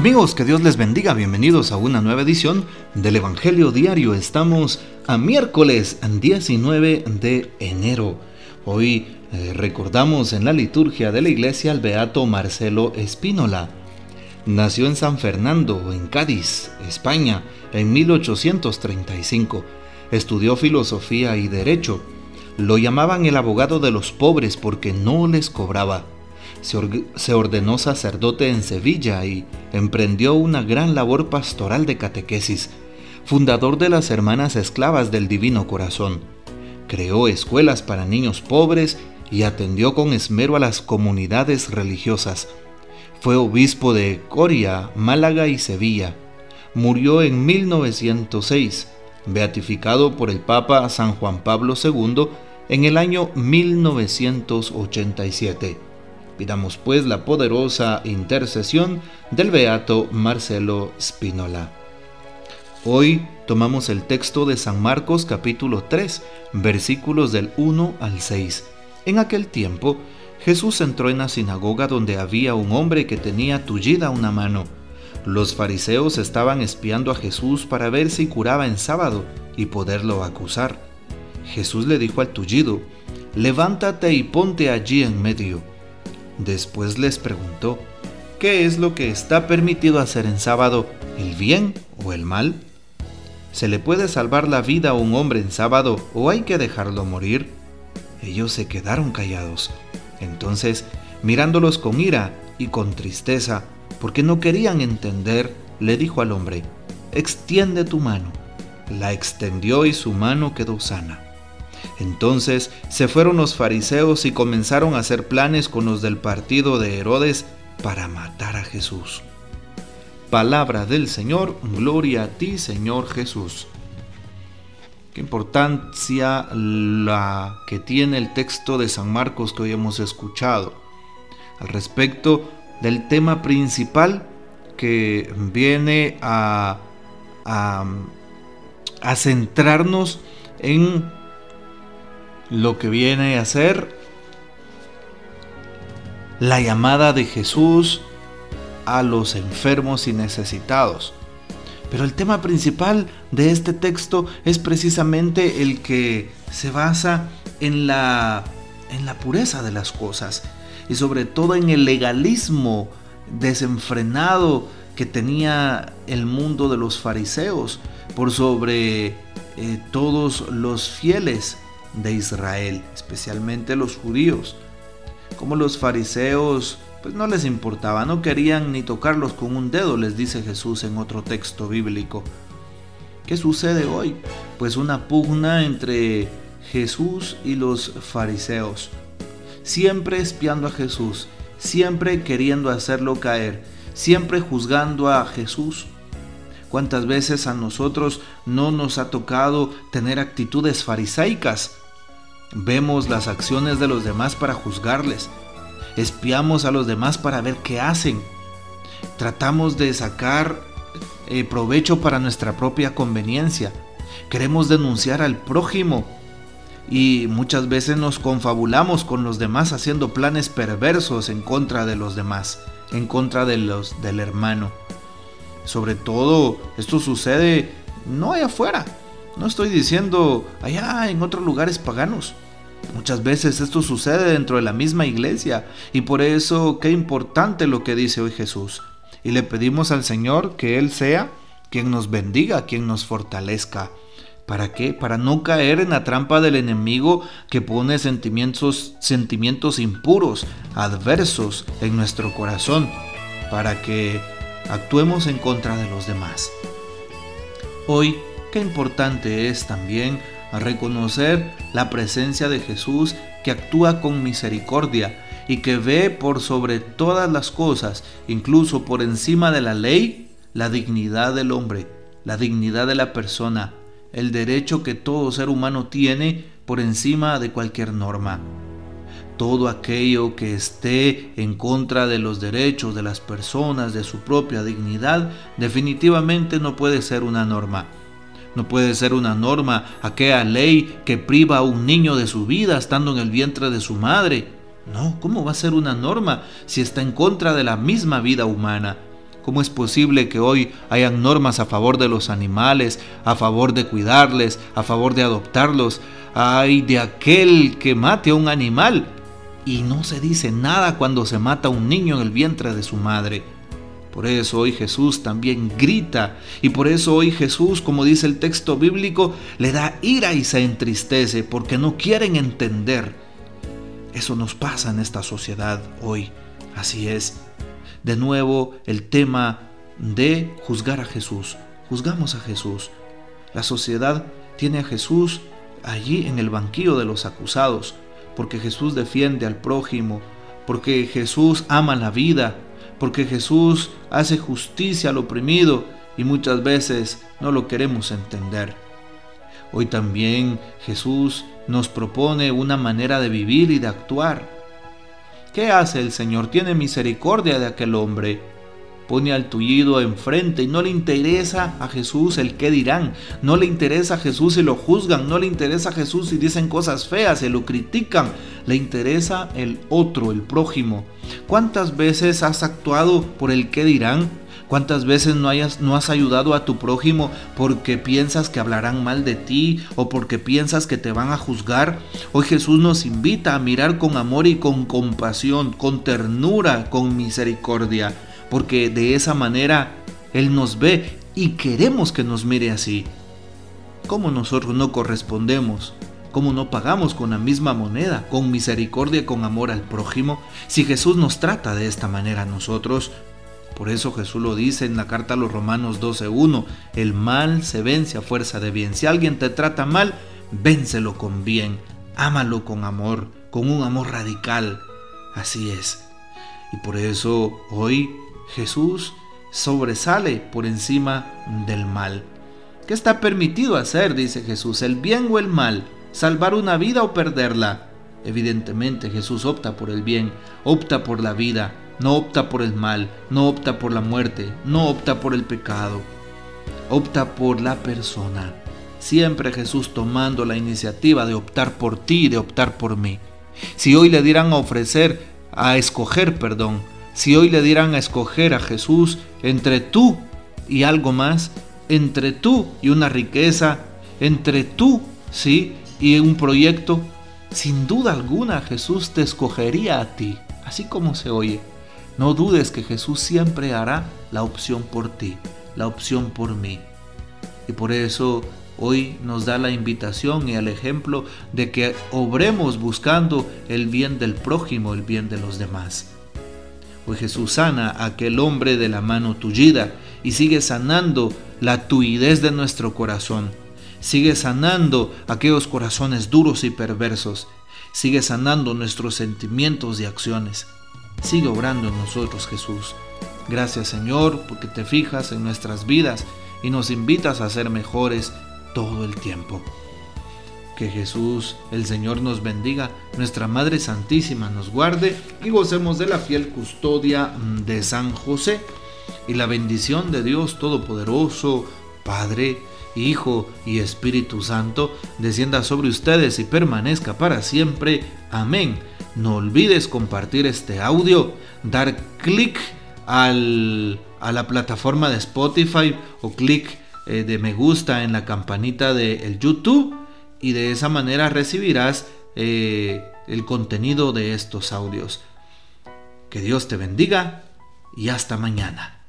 Amigos, que Dios les bendiga. Bienvenidos a una nueva edición del Evangelio Diario. Estamos a miércoles 19 de enero. Hoy eh, recordamos en la liturgia de la iglesia al beato Marcelo Espínola. Nació en San Fernando, en Cádiz, España, en 1835. Estudió filosofía y derecho. Lo llamaban el abogado de los pobres porque no les cobraba se ordenó sacerdote en Sevilla y emprendió una gran labor pastoral de catequesis, fundador de las Hermanas Esclavas del Divino Corazón. Creó escuelas para niños pobres y atendió con esmero a las comunidades religiosas. Fue obispo de Coria, Málaga y Sevilla. Murió en 1906, beatificado por el Papa San Juan Pablo II en el año 1987. Pidamos pues la poderosa intercesión del beato Marcelo Spínola. Hoy tomamos el texto de San Marcos capítulo 3, versículos del 1 al 6. En aquel tiempo, Jesús entró en la sinagoga donde había un hombre que tenía tullida una mano. Los fariseos estaban espiando a Jesús para ver si curaba en sábado y poderlo acusar. Jesús le dijo al tullido, levántate y ponte allí en medio. Después les preguntó, ¿qué es lo que está permitido hacer en sábado, el bien o el mal? ¿Se le puede salvar la vida a un hombre en sábado o hay que dejarlo morir? Ellos se quedaron callados. Entonces, mirándolos con ira y con tristeza, porque no querían entender, le dijo al hombre, extiende tu mano. La extendió y su mano quedó sana. Entonces se fueron los fariseos y comenzaron a hacer planes con los del partido de Herodes para matar a Jesús. Palabra del Señor, gloria a ti Señor Jesús. Qué importancia la que tiene el texto de San Marcos que hoy hemos escuchado al respecto del tema principal que viene a, a, a centrarnos en lo que viene a ser la llamada de Jesús a los enfermos y necesitados. Pero el tema principal de este texto es precisamente el que se basa en la, en la pureza de las cosas y sobre todo en el legalismo desenfrenado que tenía el mundo de los fariseos por sobre eh, todos los fieles de Israel, especialmente los judíos. Como los fariseos, pues no les importaba, no querían ni tocarlos con un dedo, les dice Jesús en otro texto bíblico. ¿Qué sucede hoy? Pues una pugna entre Jesús y los fariseos, siempre espiando a Jesús, siempre queriendo hacerlo caer, siempre juzgando a Jesús. ¿Cuántas veces a nosotros no nos ha tocado tener actitudes farisaicas? Vemos las acciones de los demás para juzgarles. Espiamos a los demás para ver qué hacen. Tratamos de sacar eh, provecho para nuestra propia conveniencia. Queremos denunciar al prójimo y muchas veces nos confabulamos con los demás haciendo planes perversos en contra de los demás, en contra de los del hermano. Sobre todo esto sucede no allá afuera, no estoy diciendo allá en otros lugares paganos. Muchas veces esto sucede dentro de la misma iglesia y por eso qué importante lo que dice hoy Jesús. Y le pedimos al Señor que Él sea quien nos bendiga, quien nos fortalezca. ¿Para qué? Para no caer en la trampa del enemigo que pone sentimientos, sentimientos impuros, adversos en nuestro corazón, para que actuemos en contra de los demás. Hoy Qué importante es también reconocer la presencia de Jesús que actúa con misericordia y que ve por sobre todas las cosas, incluso por encima de la ley, la dignidad del hombre, la dignidad de la persona, el derecho que todo ser humano tiene por encima de cualquier norma. Todo aquello que esté en contra de los derechos de las personas, de su propia dignidad, definitivamente no puede ser una norma no puede ser una norma aquella ley que priva a un niño de su vida estando en el vientre de su madre. No, ¿cómo va a ser una norma si está en contra de la misma vida humana? ¿Cómo es posible que hoy hayan normas a favor de los animales, a favor de cuidarles, a favor de adoptarlos? Hay de aquel que mate a un animal y no se dice nada cuando se mata a un niño en el vientre de su madre. Por eso hoy Jesús también grita y por eso hoy Jesús, como dice el texto bíblico, le da ira y se entristece porque no quieren entender. Eso nos pasa en esta sociedad hoy. Así es. De nuevo el tema de juzgar a Jesús. Juzgamos a Jesús. La sociedad tiene a Jesús allí en el banquillo de los acusados, porque Jesús defiende al prójimo, porque Jesús ama la vida, porque Jesús hace justicia al oprimido y muchas veces no lo queremos entender. Hoy también Jesús nos propone una manera de vivir y de actuar. ¿Qué hace el Señor? Tiene misericordia de aquel hombre pone al tullido enfrente y no le interesa a Jesús el qué dirán, no le interesa a Jesús si lo juzgan, no le interesa a Jesús si dicen cosas feas, si lo critican, le interesa el otro, el prójimo. ¿Cuántas veces has actuado por el qué dirán? ¿Cuántas veces no, no has ayudado a tu prójimo porque piensas que hablarán mal de ti o porque piensas que te van a juzgar? Hoy Jesús nos invita a mirar con amor y con compasión, con ternura, con misericordia porque de esa manera Él nos ve y queremos que nos mire así. ¿Cómo nosotros no correspondemos? ¿Cómo no pagamos con la misma moneda, con misericordia, con amor al prójimo? Si Jesús nos trata de esta manera a nosotros, por eso Jesús lo dice en la carta a los Romanos 12.1, el mal se vence a fuerza de bien. Si alguien te trata mal, vénselo con bien, ámalo con amor, con un amor radical. Así es. Y por eso hoy Jesús sobresale por encima del mal. ¿Qué está permitido hacer? dice Jesús, el bien o el mal, salvar una vida o perderla. Evidentemente Jesús opta por el bien, opta por la vida, no opta por el mal, no opta por la muerte, no opta por el pecado, opta por la persona. Siempre Jesús tomando la iniciativa de optar por ti y de optar por mí. Si hoy le dieran a ofrecer, a escoger, perdón, si hoy le dieran a escoger a Jesús entre tú y algo más, entre tú y una riqueza, entre tú, sí, y un proyecto, sin duda alguna Jesús te escogería a ti, así como se oye. No dudes que Jesús siempre hará la opción por ti, la opción por mí. Y por eso hoy nos da la invitación y el ejemplo de que obremos buscando el bien del prójimo, el bien de los demás pues Jesús sana a aquel hombre de la mano tullida y sigue sanando la tuidez de nuestro corazón. Sigue sanando aquellos corazones duros y perversos. Sigue sanando nuestros sentimientos y acciones. Sigue obrando en nosotros, Jesús. Gracias, Señor, porque te fijas en nuestras vidas y nos invitas a ser mejores todo el tiempo. Que Jesús, el Señor, nos bendiga, nuestra Madre Santísima nos guarde y gocemos de la fiel custodia de San José. Y la bendición de Dios Todopoderoso, Padre, Hijo y Espíritu Santo, descienda sobre ustedes y permanezca para siempre. Amén. No olvides compartir este audio, dar clic a la plataforma de Spotify o clic eh, de me gusta en la campanita de YouTube y de esa manera recibirás eh, el contenido de estos audios. Que Dios te bendiga y hasta mañana.